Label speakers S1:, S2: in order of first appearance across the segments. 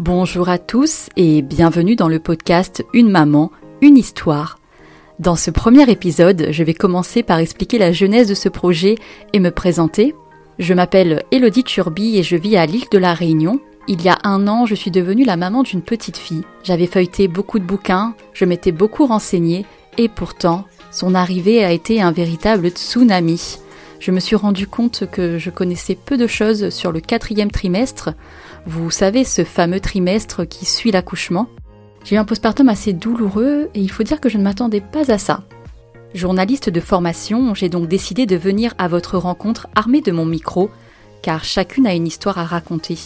S1: Bonjour à tous et bienvenue dans le podcast Une maman, une histoire. Dans ce premier épisode, je vais commencer par expliquer la genèse de ce projet et me présenter. Je m'appelle Elodie Turby et je vis à l'île de la Réunion. Il y a un an, je suis devenue la maman d'une petite fille. J'avais feuilleté beaucoup de bouquins, je m'étais beaucoup renseignée et pourtant, son arrivée a été un véritable tsunami je me suis rendu compte que je connaissais peu de choses sur le quatrième trimestre. Vous savez, ce fameux trimestre qui suit l'accouchement. J'ai eu un postpartum assez douloureux et il faut dire que je ne m'attendais pas à ça. Journaliste de formation, j'ai donc décidé de venir à votre rencontre armée de mon micro, car chacune a une histoire à raconter.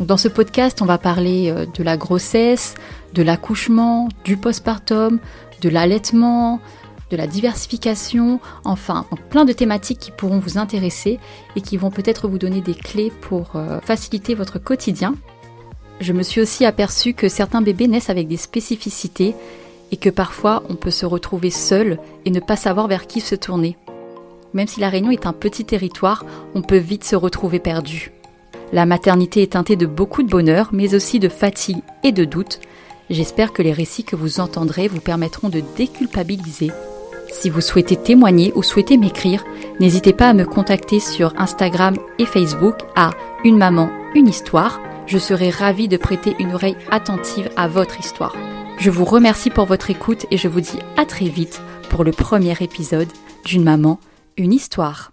S1: dans ce podcast, on va parler euh, de la grossesse, de l'accouchement, du postpartum, de l'allaitement, de la diversification, enfin plein de thématiques qui pourront vous intéresser et qui vont peut-être vous donner des clés pour euh, faciliter votre quotidien. Je me suis aussi aperçue que certains bébés naissent avec des spécificités et que parfois on peut se retrouver seul et ne pas savoir vers qui se tourner. Même si la Réunion est un petit territoire, on peut vite se retrouver perdu. La maternité est teintée de beaucoup de bonheur, mais aussi de fatigue et de doute. J'espère que les récits que vous entendrez vous permettront de déculpabiliser si vous souhaitez témoigner ou souhaitez m'écrire, n'hésitez pas à me contacter sur Instagram et Facebook à Une maman, une histoire. Je serai ravie de prêter une oreille attentive à votre histoire. Je vous remercie pour votre écoute et je vous dis à très vite pour le premier épisode d'Une maman, une histoire.